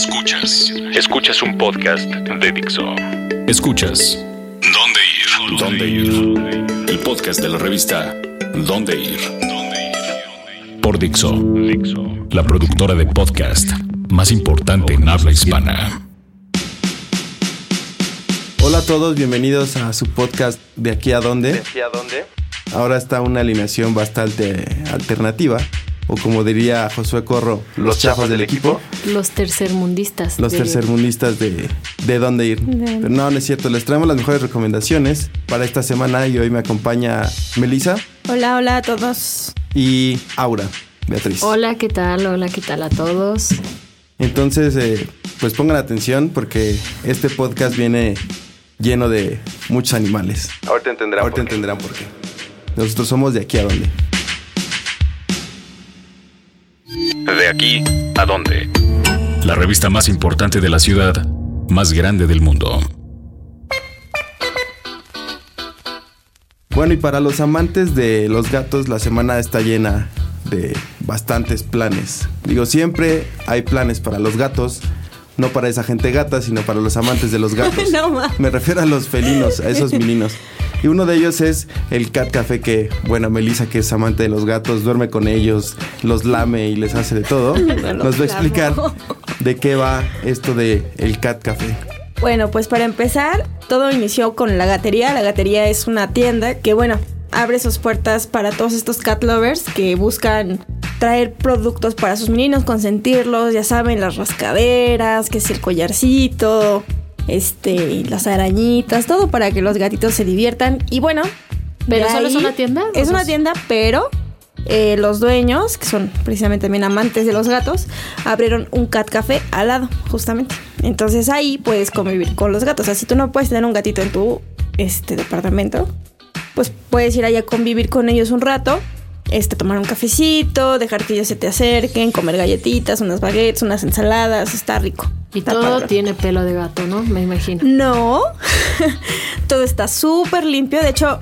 Escuchas. Escuchas un podcast de Dixo. Escuchas. ¿Dónde ir? ¿Dónde ir? El podcast de la revista ¿Dónde ir? Por Dixo. Dixo. La productora de podcast más importante en habla hispana. Hola a todos, bienvenidos a su podcast De aquí a dónde. ¿De aquí a dónde? Ahora está una alineación bastante alternativa o como diría Josué Corro, los, chafas del equipo. Los tercermundistas. Los tercermundistas de, de dónde ir. Pero no, no es cierto, les traemos las mejores recomendaciones para esta semana y hoy me acompaña Melissa. Hola, hola a todos. Y Aura, Beatriz. Hola, ¿qué tal? Hola, ¿qué tal a todos? Entonces, eh, pues pongan atención porque este podcast viene lleno de muchos animales. Ahorita entenderán, Ahorita por qué. entenderán por qué. Nosotros somos de aquí a dónde. Aquí a dónde. La revista más importante de la ciudad, más grande del mundo. Bueno, y para los amantes de los gatos, la semana está llena de bastantes planes. Digo, siempre hay planes para los gatos, no para esa gente gata, sino para los amantes de los gatos. No. Me refiero a los felinos, a esos meninos. Y uno de ellos es el Cat Café que, bueno, Melissa, que es amante de los gatos, duerme con ellos, los lame y les hace de todo. Nos va a explicar de qué va esto de el Cat Café. Bueno, pues para empezar, todo inició con la gatería. La gatería es una tienda que, bueno, abre sus puertas para todos estos cat lovers que buscan traer productos para sus meninos, consentirlos, ya saben, las rascaderas, que es el collarcito, este, las arañitas, todo para que los gatitos se diviertan. Y bueno, ¿Pero solo es una tienda? Es ¿O una tienda, pero eh, los dueños, que son precisamente también amantes de los gatos, abrieron un cat café al lado, justamente. Entonces ahí puedes convivir con los gatos. O sea, si tú no puedes tener un gatito en tu este departamento, pues puedes ir allá a convivir con ellos un rato. Este, tomar un cafecito, dejar que ellos se te acerquen, comer galletitas, unas baguettes, unas ensaladas, está rico. Y Está todo padre. tiene pelo de gato, ¿no? Me imagino. No, todo está súper limpio. De hecho,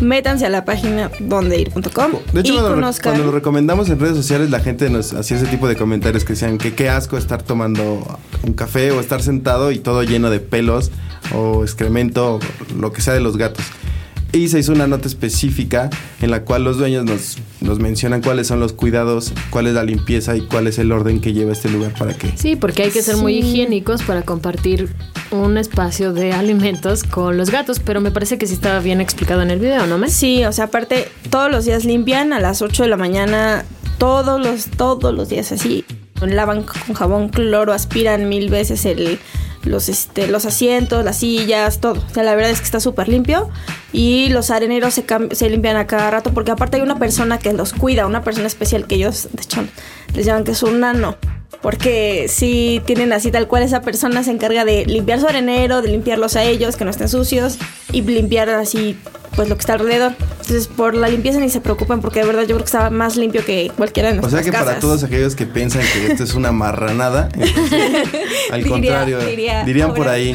métanse a la página dondeir.com De hecho, y cuando, conozcan. cuando lo recomendamos en redes sociales, la gente nos hacía ese tipo de comentarios que decían que qué asco estar tomando un café o estar sentado y todo lleno de pelos o excremento o lo que sea de los gatos. Y se hizo una nota específica en la cual los dueños nos, nos mencionan cuáles son los cuidados, cuál es la limpieza y cuál es el orden que lleva este lugar para que... Sí, porque hay que ser muy higiénicos para compartir un espacio de alimentos con los gatos, pero me parece que sí estaba bien explicado en el video, ¿no, me? Sí, o sea, aparte, todos los días limpian a las 8 de la mañana, todos los, todos los días así. Lavan con jabón cloro, aspiran mil veces el, los, este, los asientos, las sillas, todo. O sea, la verdad es que está súper limpio. Y los areneros se, se limpian a cada rato porque aparte hay una persona que los cuida, una persona especial que ellos, de hecho, les llaman que es un nano. Porque si tienen así tal cual esa persona se encarga de limpiar su arenero, de limpiarlos a ellos, que no estén sucios, y limpiar así pues lo que está alrededor. Entonces por la limpieza ni se preocupen porque de verdad yo creo que estaba más limpio que cualquiera de O nuestras sea que para casas. todos aquellos que piensan que esto es una marranada, entonces, al Diría- contrario, diría dirían por ahí,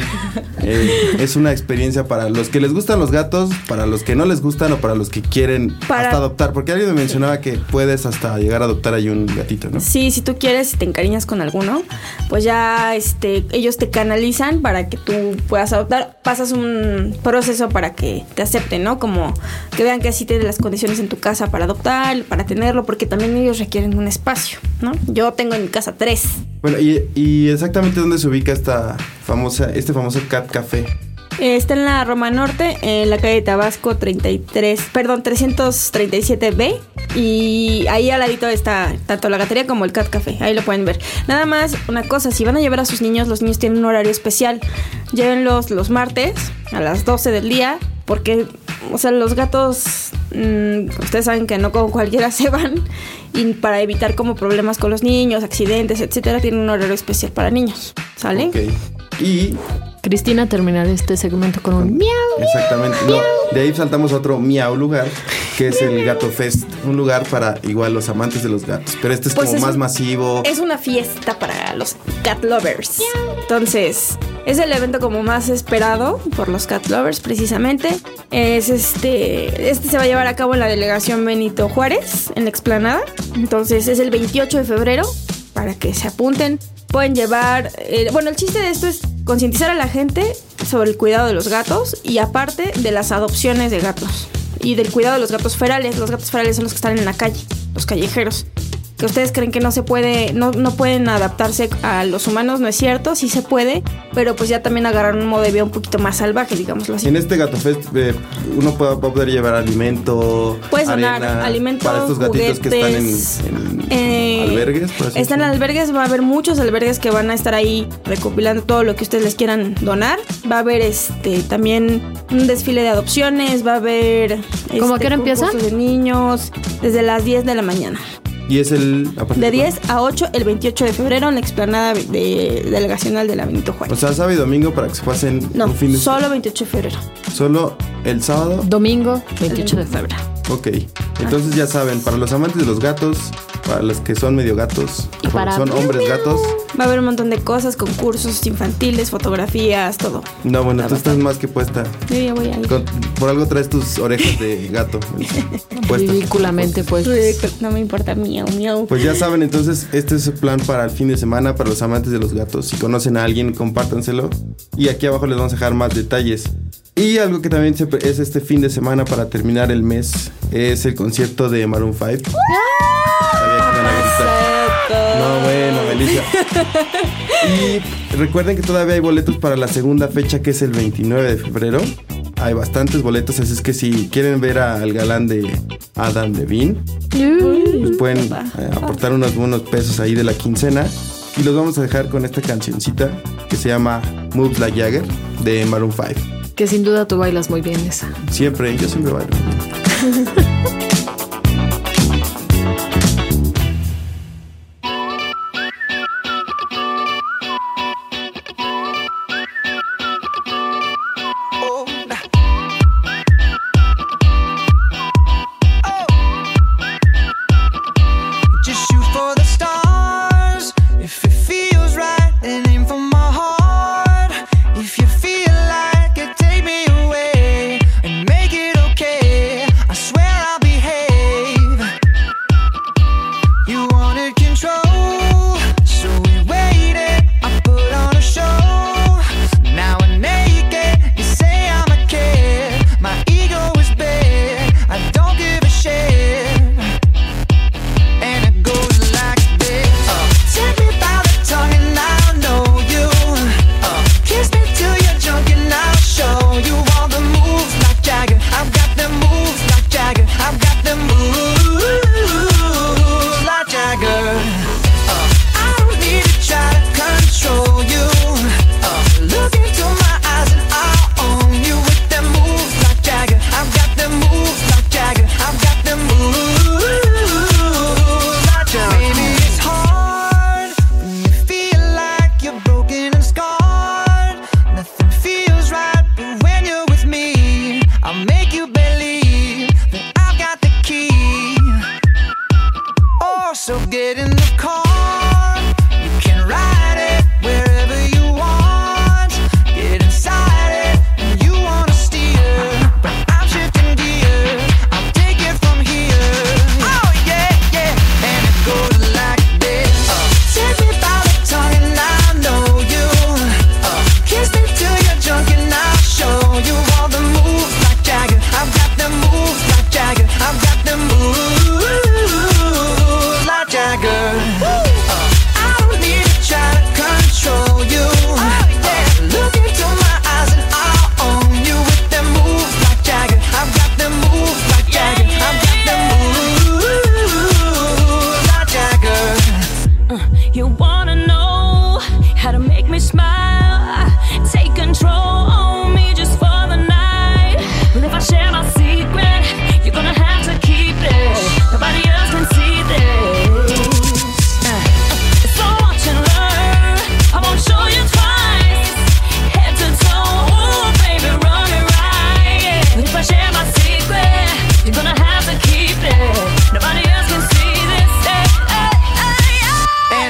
eh, es una experiencia para los que les gustan los gatos, para los que no les gustan o para los que quieren Para- hasta adoptar, porque alguien me mencionaba que puedes hasta llegar a adoptar ahí un gatito, ¿no? Sí, si tú quieres, si te encariñas con alguno, pues ya este, ellos te canalizan para que tú puedas adoptar. Pasas un proceso para que te acepten, ¿no? Como que vean que así tienes las condiciones en tu casa para adoptar, para tenerlo, porque también ellos requieren un espacio, ¿no? Yo tengo en mi casa tres. Bueno, y, y exactamente dónde se ubica esta famosa, este famoso Cat Café. Eh, Está en la Roma Norte, en la calle Tabasco 33, perdón, 337B. Y ahí al ladito está tanto la gatería como el Cat Café. Ahí lo pueden ver. Nada más, una cosa, si van a llevar a sus niños, los niños tienen un horario especial. Llévenlos los martes a las 12 del día. Porque, o sea, los gatos, mm, ustedes saben que no con cualquiera se van. Y para evitar como problemas con los niños, accidentes, etcétera, tienen un horario especial para niños. ¿Sale? Ok. Y Cristina terminará este segmento con un miau. Exactamente. No, de ahí saltamos a otro miau lugar, que es el Gato Fest. Un lugar para igual los amantes de los gatos. Pero este es Pues como es más un- masivo. Es una fiesta para los cat lovers. Entonces, es el evento como más esperado por los cat lovers precisamente. Es este, este se va a llevar a cabo en la delegación Benito Juárez, en la explanada. Entonces, es el 28 de febrero para que se apunten. Pueden llevar, eh, bueno, el chiste de esto es concientizar a la gente sobre el cuidado de los gatos y aparte de las adopciones de gatos y del cuidado de los gatos ferales. Los gatos ferales son los que están en la calle, los callejeros que ustedes creen que no se puede, no, no pueden adaptarse a los humanos, no es cierto, sí se puede, pero pues ya también agarrar un modo de vida un poquito más salvaje, digámoslo así. En este Gato Fest eh, uno puede, va a poder llevar alimento, Puedes donar alimento, para estos gatitos que están en, juguetes, en eh, albergues. por así Están en albergues, va a haber muchos albergues que van a estar ahí recopilando todo lo que ustedes les quieran donar. Va a haber este también un desfile de adopciones, va a haber ¿Cómo a este, qué hora empieza? de niños desde las 10 de la mañana. Y es el... De cuándo? 10 a 8 el 28 de febrero en la explanada de delegacional de la Benito O Juárez. sea, sábado y domingo para que se pasen No, un fin de solo 28 de febrero. Solo el sábado. Domingo 28 de febrero. Ok. Entonces ya saben, para los amantes de los gatos, para los que son medio gatos, Y para- son hombres gatos. Va a haber un montón de cosas, concursos infantiles, fotografías, todo. No, bueno, tú estás más que puesta. Yo ya voy a ir. Con- por algo traes tus orejas de gato puestas. Ridículamente, pues. No me importa, miau, miau. Pues ya saben, entonces este es el plan para el fin de semana para los amantes de los gatos. Si conocen a alguien, compártanselo. Y aquí abajo les vamos a dejar más detalles. Y algo que también es este fin de semana para terminar el mes es el concierto de Maroon 5. Sabía que iban a gritar. No, bueno, Melissa. Y recuerden que todavía hay boletos para la segunda fecha que es el 29 de febrero. Hay bastantes boletos, así es que si quieren ver al galán de Adam Levine, pues pueden eh, aportar unos buenos pesos ahí de la quincena. Y los vamos a dejar con esta cancioncita que se llama Moves Like Jagger de Maroon 5. Que sin duda tú bailas muy bien esa. Siempre, yo siempre bailo.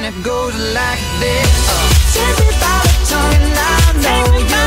and it goes like this. Uh. tongue, and I know you.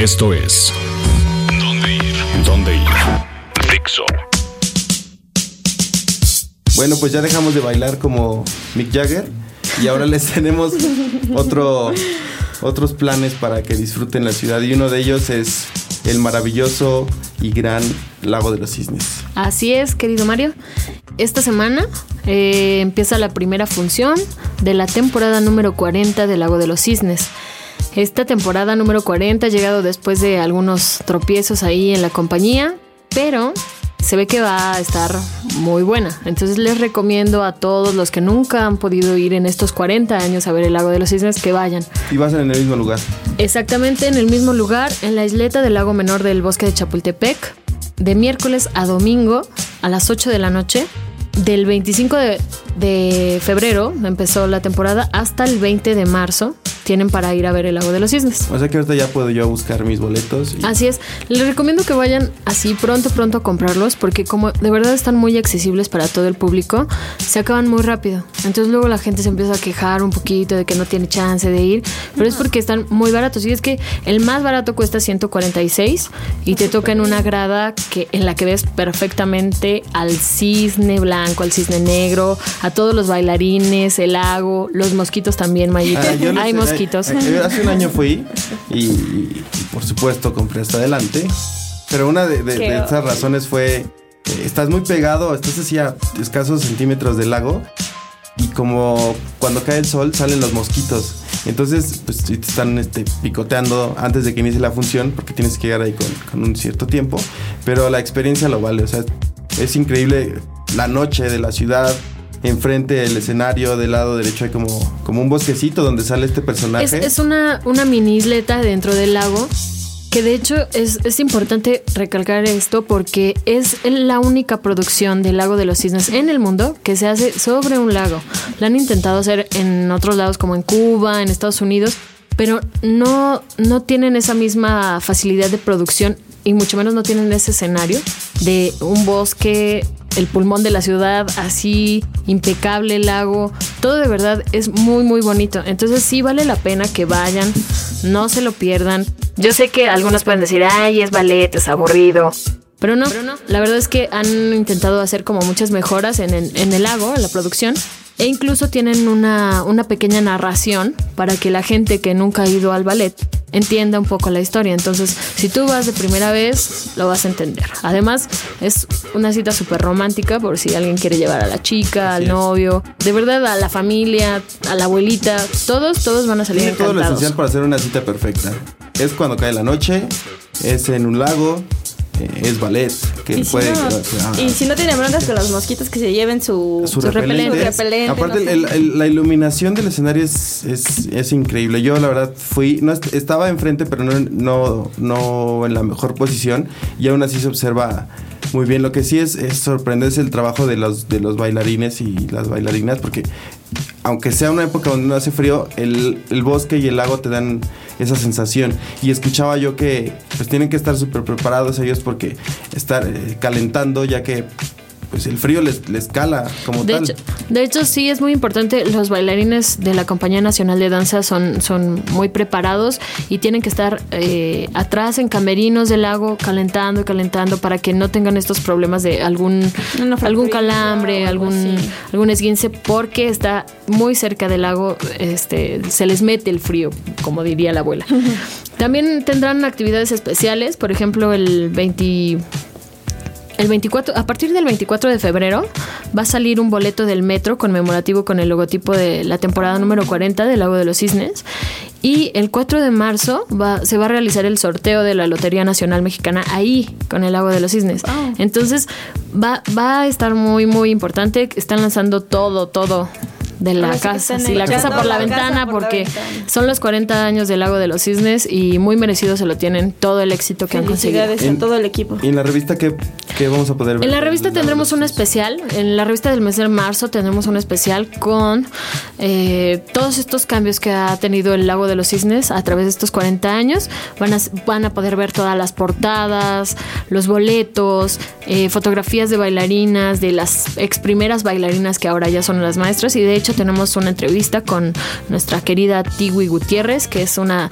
Esto es ¿Dónde ir? ¿Dónde ir? Dixo. Bueno, pues ya dejamos de bailar como Mick Jagger y ahora les tenemos otro, otros planes para que disfruten la ciudad y uno de ellos es el maravilloso y gran Lago de los Cisnes. Así es, querido Mario. Esta semana eh, empieza la primera función de la temporada número 40 del Lago de los Cisnes. Esta temporada número 40 ha llegado después de algunos tropiezos ahí en la compañía, pero se ve que va a estar muy buena. Entonces les recomiendo a todos los que nunca han podido ir en estos 40 años a ver el lago de los cisnes que vayan. Y vas en el mismo lugar. Exactamente en el mismo lugar, en la isleta del lago menor del bosque de Chapultepec, de miércoles a domingo a las 8 de la noche. Del 25 de, de febrero empezó la temporada hasta el 20 de marzo tienen para ir a ver el lago de los cisnes. O sea que ahorita ya puedo yo buscar mis boletos. y- Así es, les recomiendo que vayan así pronto, pronto a comprarlos porque como de verdad están muy accesibles para todo el público, se acaban muy rápido. Entonces luego la gente se empieza a quejar un poquito de que no tiene chance de ir, pero es porque están muy baratos. Y es que el más barato cuesta 146 y te toca en una grada que en la que ves perfectamente al cisne blanco, al cisne negro, a todos los bailarines, el lago, los mosquitos también, Mayita. Ah, no Hay sé, mosquitos. eh, eh, hace un año fui y, y, por supuesto compré hasta adelante. Pero una de, de- de esas razones fue, eh, estás muy pegado, estás así a escasos centímetros del lago y como cuando cae el sol salen los mosquitos. Entonces, pues te están este, picoteando antes de que inicie la función porque tienes que llegar ahí con, con un cierto tiempo. Pero la experiencia lo vale, o sea, es increíble la noche de la ciudad. Enfrente del escenario, del lado derecho hay como, como un bosquecito donde sale este personaje. Es, es una, una mini isleta dentro del lago. Que de hecho es, es importante recalcar esto porque es la única producción del lago de los cisnes en el mundo que se hace sobre un lago. La han intentado hacer en otros lados como en Cuba, en Estados Unidos, pero no, no tienen esa misma facilidad de producción y mucho menos no tienen ese escenario de un bosque, el pulmón de la ciudad, así impecable el lago, todo de verdad es muy muy bonito. Entonces sí vale la pena que vayan, no se lo pierdan. Yo sé que algunos pueden decir, ay, es ballet, es aburrido. Pero no, la verdad es que han intentado hacer como muchas mejoras en, el- en el lago, en la producción. E incluso tienen una, una pequeña narración para que la gente que nunca ha ido al ballet entienda un poco la historia. Entonces, si tú vas de primera vez, lo vas a entender. Además, es una cita súper romántica por si alguien quiere llevar a la chica, al es. novio, de verdad a la familia, a la abuelita. Todos, todos van a salir Tiene todo lo encantados. esencial para hacer una cita perfecta. Es cuando cae la noche, es en un lago, eh, es ballet, que Y si, puede... no, ah, y si no tienen broncas con los mosquitos que se lleven su, su, su repelente. Aparte, no el- el- la iluminación del escenario es, es, es increíble. Yo, la verdad, fui. No est- estaba enfrente, pero no, no, no en la mejor posición. Y aún así se observa muy bien. Lo que sí es, es sorprenderse el trabajo de los, de los bailarines y las bailarinas, porque aunque sea una época donde no hace frío, el, el bosque y el lago te dan esa sensación. Y escuchaba yo que pues tienen que estar súper preparados ellos porque estar eh, calentando, ya que pues el frío les, les cala como De tal. hecho, de hecho, sí es muy importante. Los bailarines de la Compañía Nacional de Danza son, son muy preparados y tienen que estar eh, atrás en camerinos del lago calentando y calentando para que no tengan estos problemas de algún, algún calambre, algo algún, así. algún esguince, porque está muy cerca del lago, este, se les mete el frío, como diría la abuela. También tendrán actividades especiales, por ejemplo, el 20 el 24, a partir del 24 de febrero va a salir un boleto del metro conmemorativo con el logotipo de la temporada número 40 del Lago de los Cisnes. Y el 4 de marzo va- se va a realizar el sorteo de la Lotería Nacional Mexicana ahí, con el Lago de los Cisnes. Wow. Entonces va, va a estar muy, muy importante. Están lanzando todo, todo de la Ahora casa. Sí, la casa por la, ventana, por la porque ventana. son los 40 años del Lago de los Cisnes y muy merecido se lo tienen todo el éxito que han conseguido. A En- todo el equipo. Y en la revista, ¿qué, qué vamos a poder ver? En la revista tendremos un especial, en la revista del mes de marzo tendremos un especial con eh, todos estos cambios que ha tenido el Lago de los Cisnes a través de estos 40 años. Van a, van a poder ver todas las portadas, los boletos, eh, fotografías de bailarinas, de las ex primeras bailarinas que ahora ya son las maestras y de hecho tenemos una entrevista con nuestra querida Tiwi Gutiérrez, que es una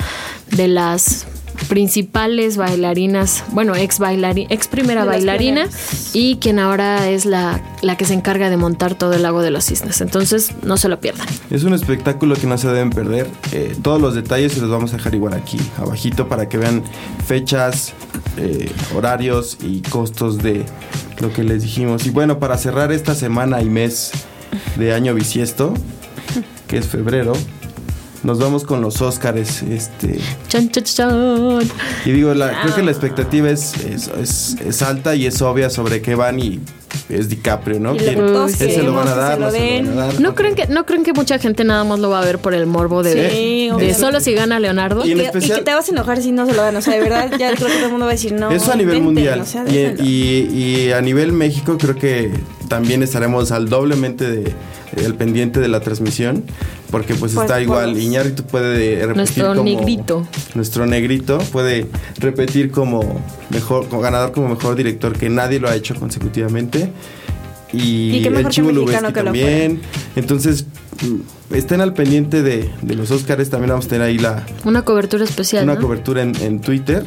de las principales bailarinas, bueno, ex bailarina, ex primera bailarina pioneras. y quien ahora es la, la que se encarga de montar todo el lago de los cisnes. Entonces, no se lo pierdan. Es un espectáculo que no se deben perder. Eh, todos los detalles se los vamos a dejar igual aquí, abajito, para que vean fechas, eh, horarios y costos de lo que les dijimos. Y bueno, para cerrar esta semana y mes de año bisiesto, que es febrero, nos vamos con los Óscares. Este, Chan, chan, chan. y digo, la, creo que la expectativa es, es, es- es alta y es obvia sobre qué van y es DiCaprio, ¿no? Y lo ¿Quién- que todos lo van a dar, no lo se lo den. van a dar. ¿No creen, que, ¿No creen que mucha gente nada más lo va a ver por el morbo de, Sí, de obvio. solo si gana Leonardo? Y en Y- especial- y que te vas a enojar si no se lo dan. O sea, de verdad, ya creo que todo el mundo va a decir no. Eso a nivel mundial. o sea, y, y- y a nivel México creo que también estaremos al doblemente de, el pendiente de la transmisión. Porque pues Pues, está por igual. los- Iñárritu puede repetir Nuestro como... negrito. Nuestro negrito puede repetir como mejor, como ganador como mejor director que nadie lo ha hecho consecutivamente. Y, Y el que Chivo mexicano Lubeski también. Entonces, mm, estén al pendiente de, de los Oscars. También vamos a tener ahí la, Una cobertura especial. una ¿no? cobertura en, en Twitter.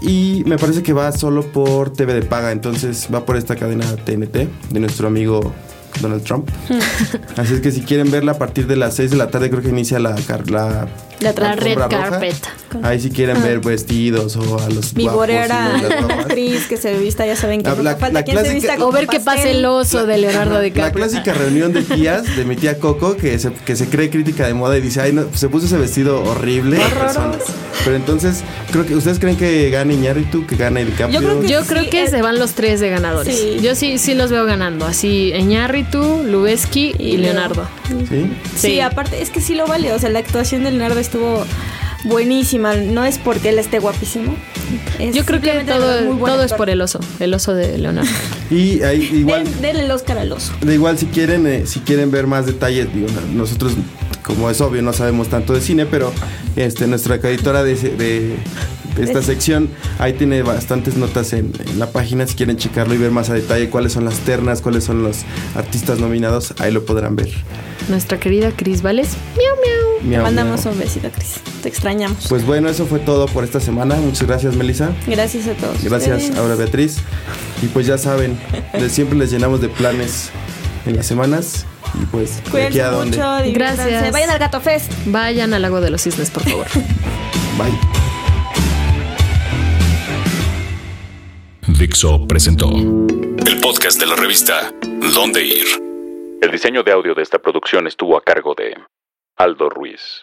Y me parece que va solo por TV de paga, entonces va por esta cadena TNT de nuestro amigo Donald Trump. Así es que si quieren verla a partir de las 6 de la tarde, creo que inicia la, car- la, La La red roja. carpet. Ahí si quieren ver vestidos o a los Mi borera actriz que se vista, ya saben que La- la- falta la quien se clásica- vista O ver qué pasa el oso de Leonardo La DiCaprio. clásica reunión de tías de mi tía Coco que se, que se cree crítica de moda y dice, ay, no, se puso ese vestido horrible. Pero entonces, creo que ¿ustedes creen que gane Iñárritu, que gane? Yo creo que Yo Sí, creo que es- se van los tres de ganadores. Sí. Yo sí, sí los veo ganando. Así, Eñárritu, Lubeski y, Y Leonardo. ¿Sí? Sí. Sí. aparte es que sí lo vale. O sea, la actuación de Leonardo estuvo buenísima. No es porque él esté guapísimo. Es Yo creo que todo, todo es por el oso, el oso de Leonardo. Y ahí igual... Den- denle el Oscar al oso. De igual si quieren eh, si quieren ver más detalles digo nosotros como es obvio no sabemos tanto de cine pero este nuestra editora de, de- de esta Es- sección ahí tiene bastantes notas en, en la página si quieren checarlo y ver más a detalle cuáles son las ternas cuáles son los artistas nominados ahí lo podrán ver Nuestra querida Cris Vales. Miau, miau. Te mandamos miau. un besito, Cris. Te extrañamos. pues bueno eso fue todo por esta semana muchas gracias Melissa Gracias a todos. gracias ustedes. ahora Beatriz y pues ya saben les- siempre les llenamos de planes en las semanas y pues aquí Cuídense a mucho. Gracias. Vayan al Gato Fest. Vayan al lago de los cisnes, por favor. bye Dixo presentó el podcast de la revista Dónde Ir. El diseño de audio de esta producción estuvo a cargo de Aldo Ruiz.